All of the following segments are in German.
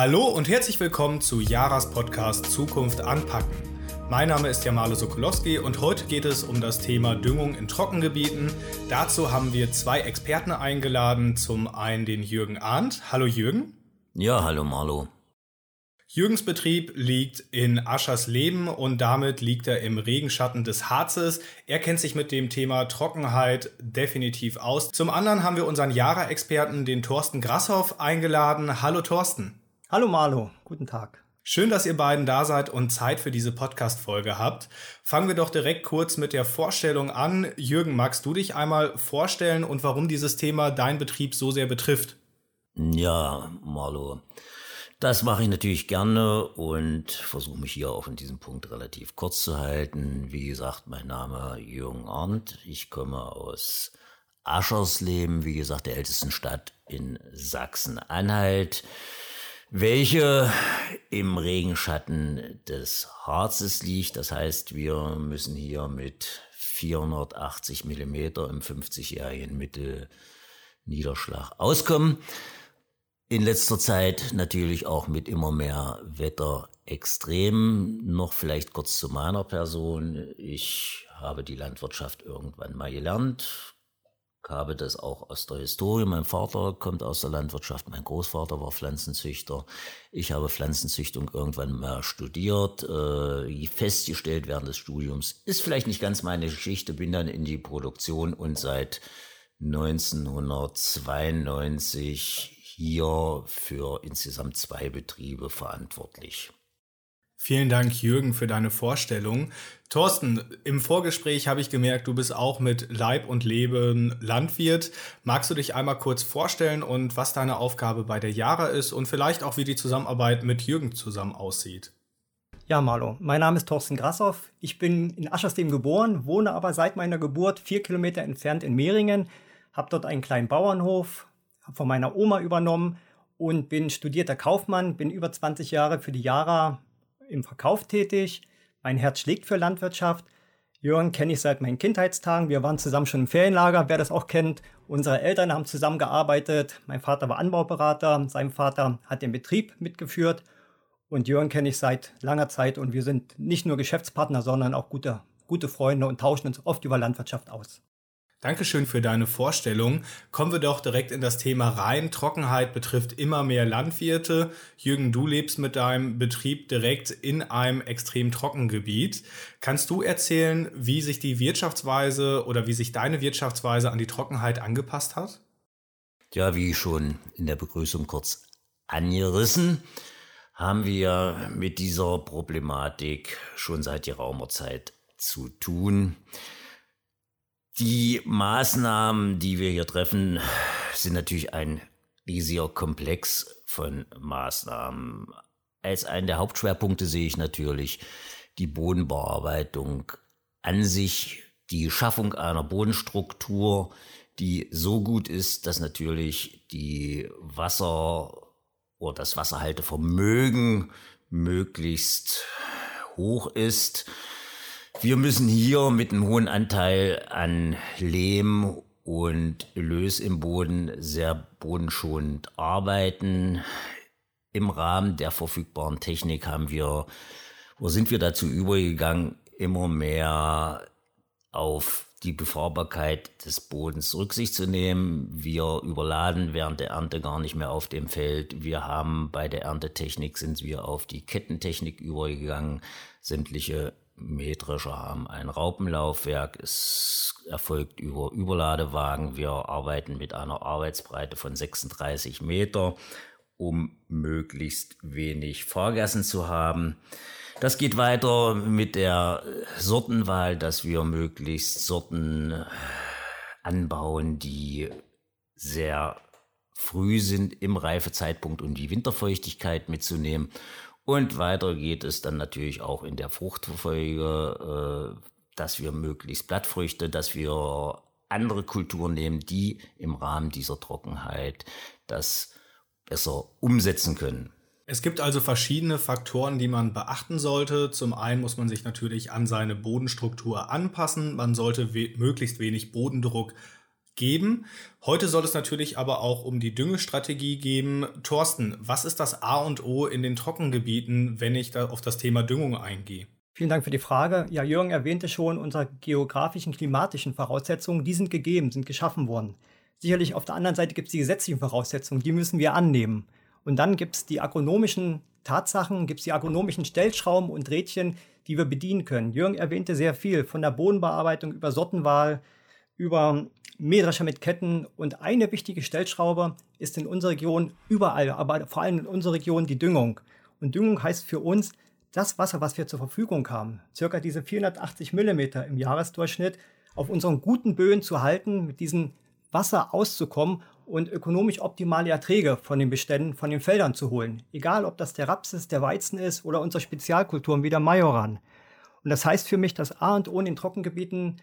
Hallo und herzlich willkommen zu Jaras Podcast Zukunft anpacken. Mein Name ist Jamale Sokolowski und heute geht es um das Thema Düngung in Trockengebieten. Dazu haben wir zwei Experten eingeladen. Zum einen den Jürgen Arndt. Hallo Jürgen. Ja, hallo Marlo. Jürgens Betrieb liegt in Aschersleben und damit liegt er im Regenschatten des Harzes. Er kennt sich mit dem Thema Trockenheit definitiv aus. Zum anderen haben wir unseren Jara-Experten, den Thorsten Grasshoff, eingeladen. Hallo Thorsten. Hallo Marlo, guten Tag. Schön, dass ihr beiden da seid und Zeit für diese Podcast-Folge habt. Fangen wir doch direkt kurz mit der Vorstellung an. Jürgen, magst du dich einmal vorstellen und warum dieses Thema dein Betrieb so sehr betrifft? Ja, Marlo. Das mache ich natürlich gerne und versuche mich hier auch in diesem Punkt relativ kurz zu halten. Wie gesagt, mein Name Jürgen Arndt. Ich komme aus Aschersleben, wie gesagt, der ältesten Stadt in Sachsen-Anhalt, welche im Regenschatten des Harzes liegt. Das heißt, wir müssen hier mit 480 Millimeter im 50-jährigen Mittelniederschlag auskommen. In letzter Zeit natürlich auch mit immer mehr Wetterextremen. Noch vielleicht kurz zu meiner Person. Ich habe die Landwirtschaft irgendwann mal gelernt, habe das auch aus der Historie. Mein Vater kommt aus der Landwirtschaft, mein Großvater war Pflanzenzüchter. Ich habe Pflanzenzüchtung irgendwann mal studiert, äh, festgestellt während des Studiums. Ist vielleicht nicht ganz meine Geschichte, bin dann in die Produktion und seit 1992 hier für insgesamt zwei Betriebe verantwortlich. Vielen Dank, Jürgen, für deine Vorstellung. Thorsten, im Vorgespräch habe ich gemerkt, du bist auch mit Leib und Leben Landwirt. Magst du dich einmal kurz vorstellen und was deine Aufgabe bei der Jara ist und vielleicht auch, wie die Zusammenarbeit mit Jürgen zusammen aussieht? Ja, Marlo, mein Name ist Thorsten Grassoff. Ich bin in Aschersleben geboren, wohne aber seit meiner Geburt vier Kilometer entfernt in Mehringen, habe dort einen kleinen Bauernhof, von meiner Oma übernommen und bin studierter Kaufmann, bin über 20 Jahre für die Jara im Verkauf tätig. Mein Herz schlägt für Landwirtschaft. Jörn kenne ich seit meinen Kindheitstagen. Wir waren zusammen schon im Ferienlager, wer das auch kennt. Unsere Eltern haben zusammengearbeitet. Mein Vater war Anbauberater, sein Vater hat den Betrieb mitgeführt. Und Jörn kenne ich seit langer Zeit und wir sind nicht nur Geschäftspartner, sondern auch gute, gute Freunde und tauschen uns oft über Landwirtschaft aus. Dankeschön für deine Vorstellung. Kommen wir doch direkt in das Thema rein. Trockenheit betrifft immer mehr Landwirte. Jürgen, du lebst mit deinem Betrieb direkt in einem extrem trockenen Gebiet. Kannst du erzählen, wie sich die Wirtschaftsweise oder wie sich deine Wirtschaftsweise an die Trockenheit angepasst hat? Ja, wie schon in der Begrüßung kurz angerissen, haben wir mit dieser Problematik schon seit geraumer Zeit zu tun. Die Maßnahmen, die wir hier treffen, sind natürlich ein riesiger Komplex von Maßnahmen. Als einen der Hauptschwerpunkte sehe ich natürlich die Bodenbearbeitung an sich, die Schaffung einer Bodenstruktur, die so gut ist, dass natürlich die Wasser oder das Wasserhaltevermögen möglichst hoch ist wir müssen hier mit einem hohen Anteil an Lehm und Lös im Boden sehr bodenschonend arbeiten. Im Rahmen der verfügbaren Technik haben wir, wo sind wir dazu übergegangen, immer mehr auf die Befahrbarkeit des Bodens Rücksicht zu nehmen. Wir überladen während der Ernte gar nicht mehr auf dem Feld. Wir haben bei der Erntetechnik sind wir auf die Kettentechnik übergegangen. Sämtliche Mähdrescher haben ein Raupenlaufwerk. Es erfolgt über Überladewagen. Wir arbeiten mit einer Arbeitsbreite von 36 Meter, um möglichst wenig Fahrgassen zu haben. Das geht weiter mit der Sortenwahl, dass wir möglichst Sorten anbauen, die sehr früh sind im Reifezeitpunkt, um die Winterfeuchtigkeit mitzunehmen und weiter geht es dann natürlich auch in der Fruchtfolge, äh, dass wir möglichst Blattfrüchte, dass wir andere Kulturen nehmen, die im Rahmen dieser Trockenheit das besser umsetzen können. Es gibt also verschiedene Faktoren, die man beachten sollte. Zum einen muss man sich natürlich an seine Bodenstruktur anpassen. Man sollte we möglichst wenig Bodendruck geben. Heute soll es natürlich aber auch um die Düngestrategie geben. Thorsten, was ist das A und O in den Trockengebieten, wenn ich da auf das Thema Düngung eingehe? Vielen Dank für die Frage. Ja, Jürgen erwähnte schon unsere geografischen, klimatischen Voraussetzungen. Die sind gegeben, sind geschaffen worden. Sicherlich auf der anderen Seite gibt es die gesetzlichen Voraussetzungen, die müssen wir annehmen. Und dann gibt es die agronomischen Tatsachen, gibt es die agronomischen Stellschrauben und Rädchen, die wir bedienen können. Jürgen erwähnte sehr viel von der Bodenbearbeitung über Sortenwahl, über Mähdrescher mit Ketten. Und eine wichtige Stellschraube ist in unserer Region überall, aber vor allem in unserer Region die Düngung. Und Düngung heißt für uns, das Wasser, was wir zur Verfügung haben, circa diese 480 Millimeter im Jahresdurchschnitt, auf unseren guten Böen zu halten, mit diesem Wasser auszukommen und ökonomisch optimale Erträge von den Beständen, von den Feldern zu holen. Egal, ob das der Raps ist, der Weizen ist oder unsere Spezialkulturen wie der Majoran. Und das heißt für mich, dass A und O in den Trockengebieten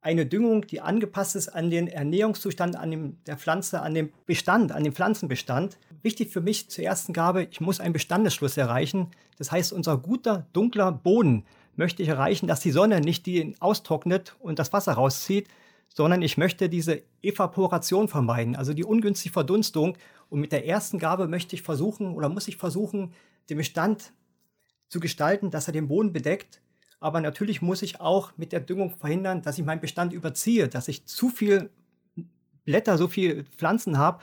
eine Düngung, die angepasst ist an den Ernährungszustand an dem, der Pflanze, an dem Bestand, an dem Pflanzenbestand. Wichtig für mich zur ersten Gabe, ich muss einen Bestandesschluss erreichen. Das heißt, unser guter, dunkler Boden möchte ich erreichen, dass die Sonne nicht die austrocknet und das Wasser rauszieht, sondern ich möchte diese Evaporation vermeiden, also die ungünstige Verdunstung. Und mit der ersten Gabe möchte ich versuchen oder muss ich versuchen, den Bestand zu gestalten, dass er den Boden bedeckt. Aber natürlich muss ich auch mit der Düngung verhindern, dass ich meinen Bestand überziehe, dass ich zu viel Blätter, so viel Pflanzen habe,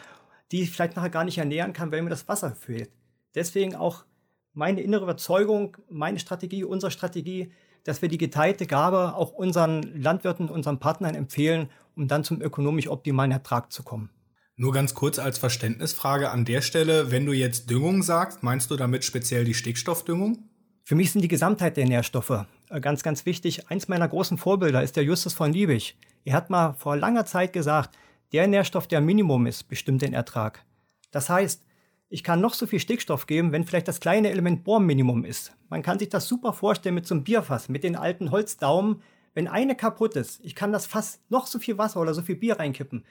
die ich vielleicht nachher gar nicht ernähren kann, weil mir das Wasser fehlt. Deswegen auch meine innere Überzeugung, meine Strategie, unsere Strategie, dass wir die geteilte Gabe auch unseren Landwirten, unseren Partnern empfehlen, um dann zum ökonomisch optimalen Ertrag zu kommen. Nur ganz kurz als Verständnisfrage an der Stelle, wenn du jetzt Düngung sagst, meinst du damit speziell die Stickstoffdüngung? Für mich sind die Gesamtheit der Nährstoffe äh, ganz, ganz wichtig. Eins meiner großen Vorbilder ist der Justus von Liebig. Er hat mal vor langer Zeit gesagt, der Nährstoff, der Minimum ist, bestimmt den Ertrag. Das heißt, ich kann noch so viel Stickstoff geben, wenn vielleicht das kleine Element Bohr Minimum ist. Man kann sich das super vorstellen mit so einem Bierfass, mit den alten Holzdaumen. Wenn eine kaputt ist, ich kann das Fass noch so viel Wasser oder so viel Bier reinkippen.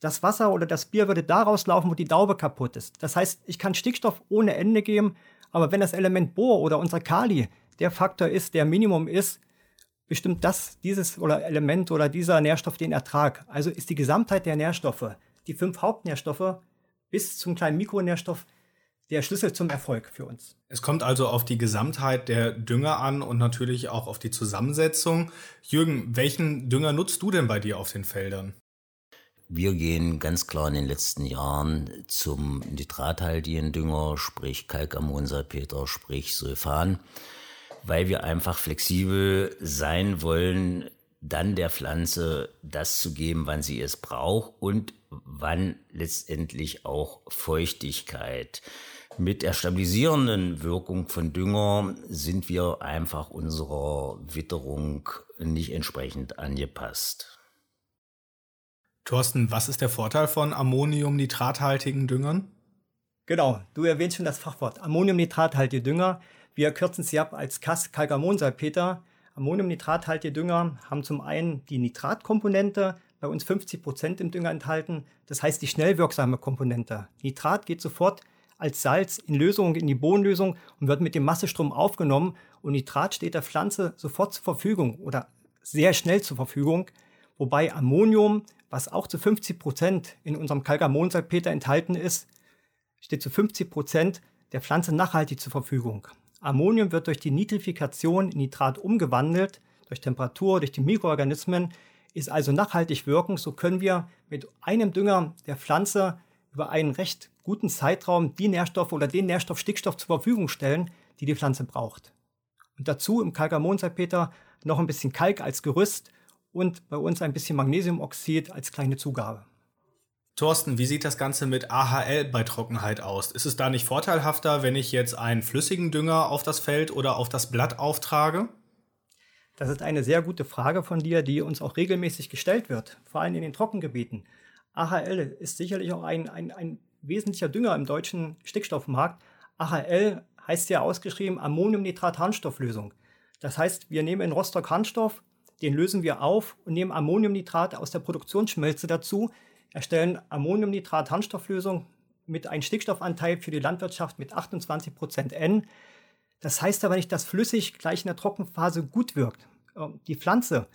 Das Wasser oder das Bier würde daraus laufen, wo die Daube kaputt ist. Das heißt, ich kann Stickstoff ohne Ende geben, aber wenn das Element Bohr oder unser Kali der Faktor ist, der Minimum ist, bestimmt das, dieses oder Element oder dieser Nährstoff den Ertrag. Also ist die Gesamtheit der Nährstoffe, die fünf Hauptnährstoffe, bis zum kleinen Mikronährstoff der Schlüssel zum Erfolg für uns. Es kommt also auf die Gesamtheit der Dünger an und natürlich auch auf die Zusammensetzung. Jürgen, welchen Dünger nutzt du denn bei dir auf den Feldern? Wir gehen ganz klar in den letzten Jahren zum nitrathaltigen Dünger, sprich Kalkammonsalpeter, sprich Sulfan, weil wir einfach flexibel sein wollen, dann der Pflanze das zu geben, wann sie es braucht und wann letztendlich auch Feuchtigkeit. Mit der stabilisierenden Wirkung von Dünger sind wir einfach unserer Witterung nicht entsprechend angepasst. Thorsten, was ist der Vorteil von ammoniumnitrathaltigen Düngern? Genau, du erwähnst schon das Fachwort ammoniumnitrathaltige Dünger. Wir kürzen sie ab als Kas Kalkamonsalpeter. Ammoniumnitrathaltige Dünger haben zum einen die Nitratkomponente, bei uns 50 Prozent im Dünger enthalten. Das heißt die schnell wirksame Komponente. Nitrat geht sofort als Salz in Lösung, in die Bohnenlösung und wird mit dem Massestrom aufgenommen. Und Nitrat steht der Pflanze sofort zur Verfügung oder sehr schnell zur Verfügung. Wobei Ammonium, was auch zu 50 Prozent in unserem Kalkamonsalpeter enthalten ist, steht zu 50 Prozent der Pflanze nachhaltig zur Verfügung. Ammonium wird durch die Nitrifikation in Nitrat umgewandelt, durch Temperatur, durch die Mikroorganismen, ist also nachhaltig wirkend. So können wir mit einem Dünger der Pflanze über einen recht guten Zeitraum die Nährstoffe oder den Nährstoff Stickstoff zur Verfügung stellen, die die Pflanze braucht. Und dazu im Kalkamonsalpeter noch ein bisschen Kalk als Gerüst und bei uns ein bisschen Magnesiumoxid als kleine Zugabe. Thorsten, wie sieht das Ganze mit AHL bei Trockenheit aus? Ist es da nicht vorteilhafter, wenn ich jetzt einen flüssigen Dünger auf das Feld oder auf das Blatt auftrage? Das ist eine sehr gute Frage von dir, die uns auch regelmäßig gestellt wird, vor allem in den Trockengebieten. AHL ist sicherlich auch ein, ein, ein wesentlicher Dünger im deutschen Stickstoffmarkt. AHL heißt ja ausgeschrieben Ammoniumnitrat-Harnstofflösung. Das heißt, wir nehmen in Rostock Harnstoff, den lösen wir auf und nehmen Ammoniumnitrat aus der Produktionsschmelze dazu, erstellen Ammoniumnitrat-Harnstofflösung mit einem Stickstoffanteil für die Landwirtschaft mit 28% N. Das heißt aber nicht, dass flüssig gleich in der Trockenphase gut wirkt. Ähm, die Pflanze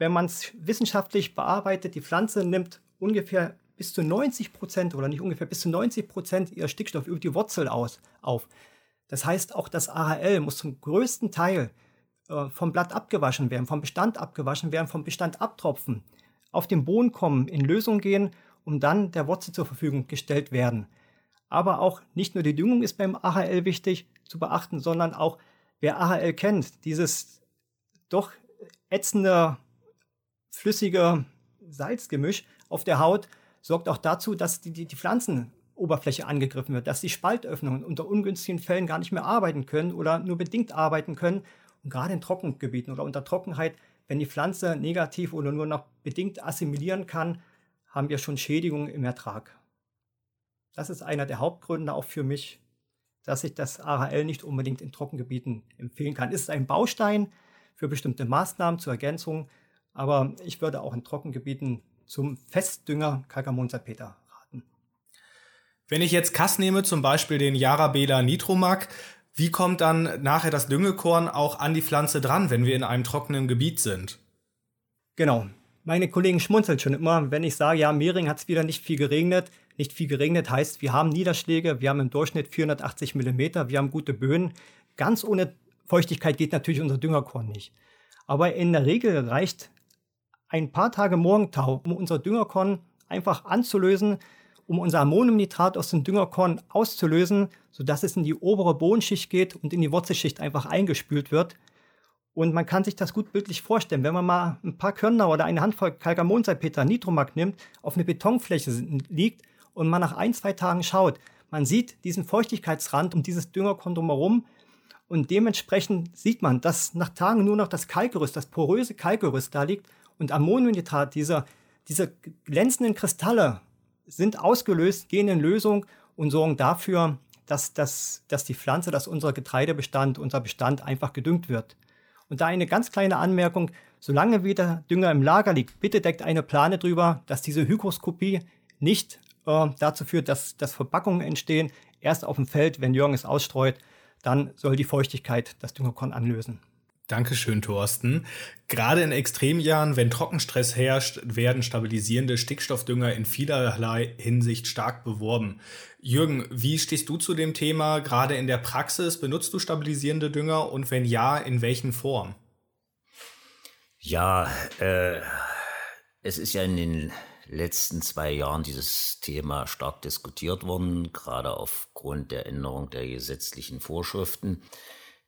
wenn man es wissenschaftlich bearbeitet, die Pflanze nimmt ungefähr bis zu 90 Prozent oder nicht ungefähr bis zu 90 Prozent ihr Stickstoff über die Wurzel aus, auf. Das heißt, auch das AHL muss zum größten Teil äh, vom Blatt abgewaschen werden, vom Bestand abgewaschen werden, vom Bestand abtropfen, auf den Boden kommen, in Lösung gehen, um dann der Wurzel zur Verfügung gestellt werden. Aber auch nicht nur die Düngung ist beim AHL wichtig zu beachten, sondern auch, wer AHL kennt, dieses doch ätzende, flüssige Salzgemisch auf der Haut sorgt auch dazu, dass die, die, die Pflanzenoberfläche angegriffen wird, dass die Spaltöffnungen unter ungünstigen Fällen gar nicht mehr arbeiten können oder nur bedingt arbeiten können. Und gerade in Trockengebieten oder unter Trockenheit, wenn die Pflanze negativ oder nur noch bedingt assimilieren kann, haben wir schon Schädigungen im Ertrag. Das ist einer der Hauptgründe auch für mich, dass ich das AHL nicht unbedingt in Trockengebieten empfehlen kann. Es ist ein Baustein für bestimmte Maßnahmen zur Ergänzung, aber ich würde auch in Trockengebieten zum Festdünger Kalkamonsalpeter raten. Wenn ich jetzt Kass nehme, zum Beispiel den Yarabela Nitromac, wie kommt dann nachher das Düngekorn auch an die Pflanze dran, wenn wir in einem trockenen Gebiet sind? Genau. Meine Kollegen schmunzeln schon immer, wenn ich sage, ja, Mehring hat es wieder nicht viel geregnet. Nicht viel geregnet heißt, wir haben Niederschläge, wir haben im Durchschnitt 480 mm, wir haben gute Böen. Ganz ohne Feuchtigkeit geht natürlich unser Düngerkorn nicht. Aber in der Regel reicht ein paar Tage Morgentau, um unser Düngerkorn einfach anzulösen, um unser Ammoniumnitrat aus dem Düngerkorn auszulösen, sodass es in die obere Bodenschicht geht und in die Wurzelschicht einfach eingespült wird. Und man kann sich das gut bildlich vorstellen, wenn man mal ein paar Körner oder eine Handvoll Kalkamonsalpeter Nitromac nimmt, auf eine Betonfläche liegt und man nach ein, zwei Tagen schaut, man sieht diesen Feuchtigkeitsrand um dieses Düngerkorn drumherum und dementsprechend sieht man, dass nach Tagen nur noch das Kalkgerüst, das poröse Kalkgerüst da liegt und Ammoniumnitrat, diese, diese glänzenden Kristalle sind ausgelöst, gehen in Lösung und sorgen dafür, dass, dass, dass die Pflanze, dass unser Getreidebestand, unser Bestand einfach gedüngt wird. Und da eine ganz kleine Anmerkung, solange wieder Dünger im Lager liegt, bitte deckt eine Plane drüber, dass diese Hygroskopie nicht äh, dazu führt, dass, dass Verpackungen entstehen. Erst auf dem Feld, wenn Jürgen es ausstreut, dann soll die Feuchtigkeit das Düngerkorn anlösen. Dankeschön, Thorsten. Gerade in Extremjahren, wenn Trockenstress herrscht, werden stabilisierende Stickstoffdünger in vielerlei Hinsicht stark beworben. Jürgen, wie stehst du zu dem Thema? Gerade in der Praxis benutzt du stabilisierende Dünger und wenn ja, in welchen Formen? Ja, äh, es ist ja in den letzten zwei Jahren dieses Thema stark diskutiert worden, gerade aufgrund der Änderung der gesetzlichen Vorschriften.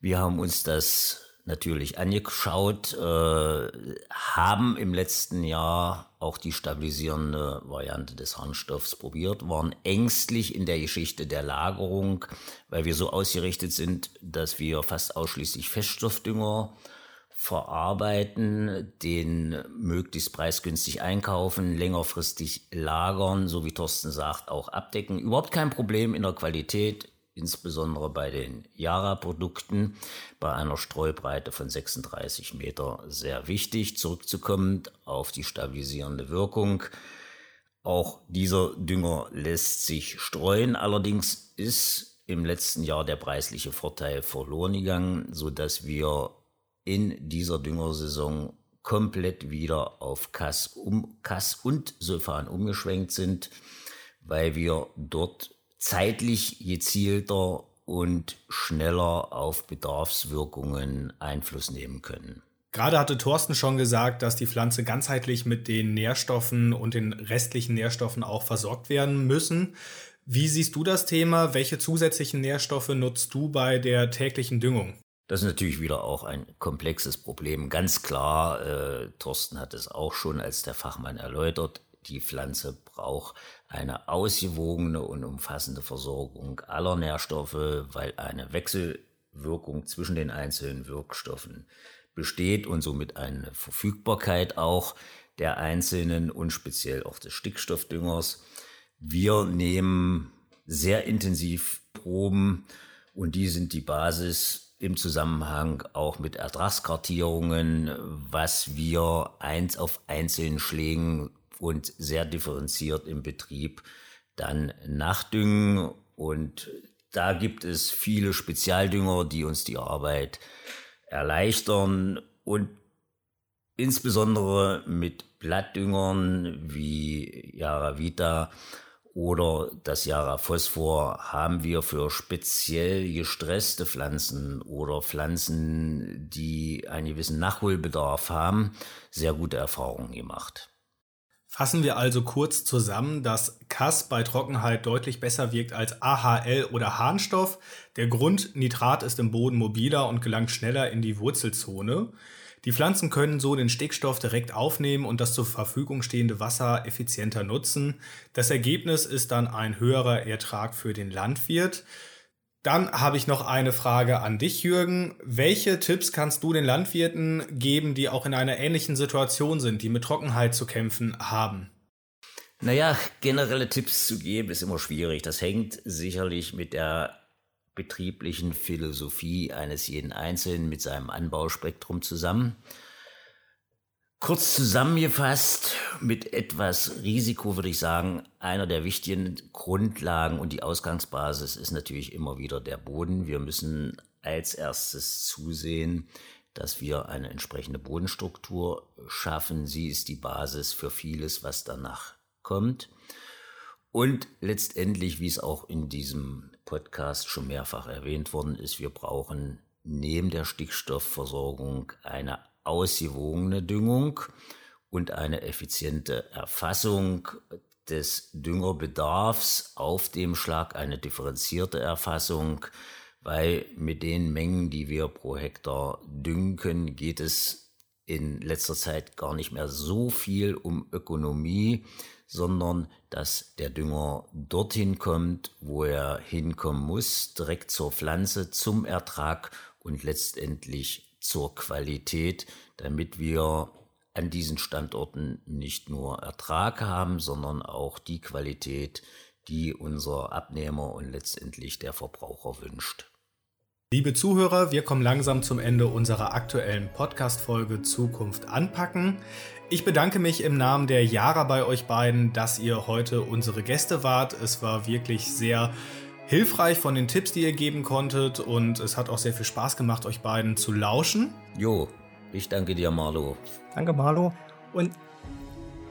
Wir haben uns das natürlich angeschaut, äh, haben im letzten Jahr auch die stabilisierende Variante des Harnstoffs probiert, waren ängstlich in der Geschichte der Lagerung, weil wir so ausgerichtet sind, dass wir fast ausschließlich Feststoffdünger verarbeiten, den möglichst preisgünstig einkaufen, längerfristig lagern, so wie Thorsten sagt, auch abdecken. Überhaupt kein Problem in der Qualität, insbesondere bei den Yara-Produkten, bei einer Streubreite von 36 Meter sehr wichtig. Zurückzukommen auf die stabilisierende Wirkung. Auch dieser Dünger lässt sich streuen, allerdings ist im letzten Jahr der preisliche Vorteil verloren gegangen, so dass wir in dieser Düngersaison komplett wieder auf Kass, um, Kass und Sulfan umgeschwenkt sind, weil wir dort zeitlich gezielter und schneller auf Bedarfswirkungen Einfluss nehmen können. Gerade hatte Thorsten schon gesagt, dass die Pflanze ganzheitlich mit den Nährstoffen und den restlichen Nährstoffen auch versorgt werden müssen. Wie siehst du das Thema? Welche zusätzlichen Nährstoffe nutzt du bei der täglichen Düngung? Das ist natürlich wieder auch ein komplexes Problem. Ganz klar, äh, Thorsten hat es auch schon als der Fachmann erläutert, die Pflanze braucht eine ausgewogene und umfassende Versorgung aller Nährstoffe, weil eine Wechselwirkung zwischen den einzelnen Wirkstoffen besteht und somit eine Verfügbarkeit auch der einzelnen und speziell auch des Stickstoffdüngers. Wir nehmen sehr intensiv Proben und die sind die Basis im Zusammenhang auch mit Ertragskartierungen, was wir eins auf einzelnen Schlägen und sehr differenziert im Betrieb dann nachdüngen. Und da gibt es viele Spezialdünger, die uns die Arbeit erleichtern. Und insbesondere mit Blattdüngern wie Yaravita oder das Yara Phosphor haben wir für speziell gestresste Pflanzen oder Pflanzen, die einen gewissen Nachholbedarf haben, sehr gute Erfahrungen gemacht. Fassen wir also kurz zusammen, dass Kass bei Trockenheit deutlich besser wirkt als AHL oder Harnstoff. Der Grund, Nitrat ist im Boden mobiler und gelangt schneller in die Wurzelzone. Die Pflanzen können so den Stickstoff direkt aufnehmen und das zur Verfügung stehende Wasser effizienter nutzen. Das Ergebnis ist dann ein höherer Ertrag für den Landwirt. Dann habe ich noch eine Frage an dich, Jürgen. Welche Tipps kannst du den Landwirten geben, die auch in einer ähnlichen Situation sind, die mit Trockenheit zu kämpfen haben? Naja, generelle Tipps zu geben ist immer schwierig. Das hängt sicherlich mit der betrieblichen Philosophie eines jeden Einzelnen mit seinem Anbauspektrum zusammen. Kurz zusammengefasst, mit etwas Risiko würde ich sagen, einer der wichtigen Grundlagen und die Ausgangsbasis ist natürlich immer wieder der Boden. Wir müssen als erstes zusehen, dass wir eine entsprechende Bodenstruktur schaffen. Sie ist die Basis für vieles, was danach kommt. Und letztendlich, wie es auch in diesem Podcast schon mehrfach erwähnt worden ist, wir brauchen neben der Stickstoffversorgung eine ausgewogene Düngung und eine effiziente Erfassung des Düngerbedarfs auf dem Schlag, eine differenzierte Erfassung, weil mit den Mengen, die wir pro Hektar düngen, geht es in letzter Zeit gar nicht mehr so viel um Ökonomie, sondern dass der Dünger dorthin kommt, wo er hinkommen muss, direkt zur Pflanze, zum Ertrag und letztendlich zur Qualität, damit wir an diesen Standorten nicht nur Ertrag haben, sondern auch die Qualität, die unser Abnehmer und letztendlich der Verbraucher wünscht. Liebe Zuhörer, wir kommen langsam zum Ende unserer aktuellen Podcast-Folge Zukunft anpacken. Ich bedanke mich im Namen der Jara bei euch beiden, dass ihr heute unsere Gäste wart. Es war wirklich sehr hilfreich von den Tipps, die ihr geben konntet und es hat auch sehr viel Spaß gemacht, euch beiden zu lauschen. Jo, ich danke dir, Marlo. Danke, Marlo. Und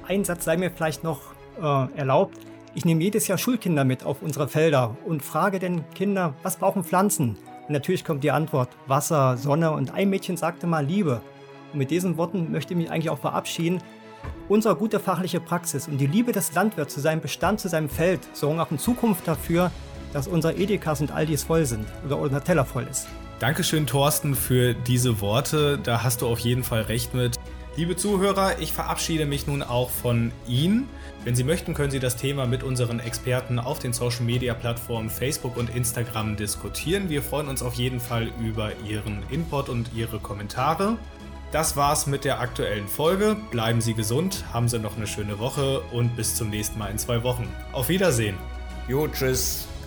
ein Satz sei mir vielleicht noch äh, erlaubt. Ich nehme jedes Jahr Schulkinder mit auf unsere Felder und frage den Kinder, was brauchen Pflanzen? Und natürlich kommt die Antwort Wasser, Sonne und ein Mädchen sagte mal Liebe. Und mit diesen Worten möchte ich mich eigentlich auch verabschieden. Unsere gute fachliche Praxis und die Liebe des Landwirts zu seinem Bestand, zu seinem Feld sorgen auch in Zukunft dafür, dass unsere Edekas und Aldis voll sind oder unser Teller voll ist. Dankeschön, Thorsten, für diese Worte. Da hast du auf jeden Fall recht mit. Liebe Zuhörer, ich verabschiede mich nun auch von Ihnen. Wenn Sie möchten, können Sie das Thema mit unseren Experten auf den Social Media Plattformen Facebook und Instagram diskutieren. Wir freuen uns auf jeden Fall über Ihren Input und Ihre Kommentare. Das war's mit der aktuellen Folge. Bleiben Sie gesund, haben Sie noch eine schöne Woche und bis zum nächsten Mal in zwei Wochen. Auf Wiedersehen. Jo, tschüss.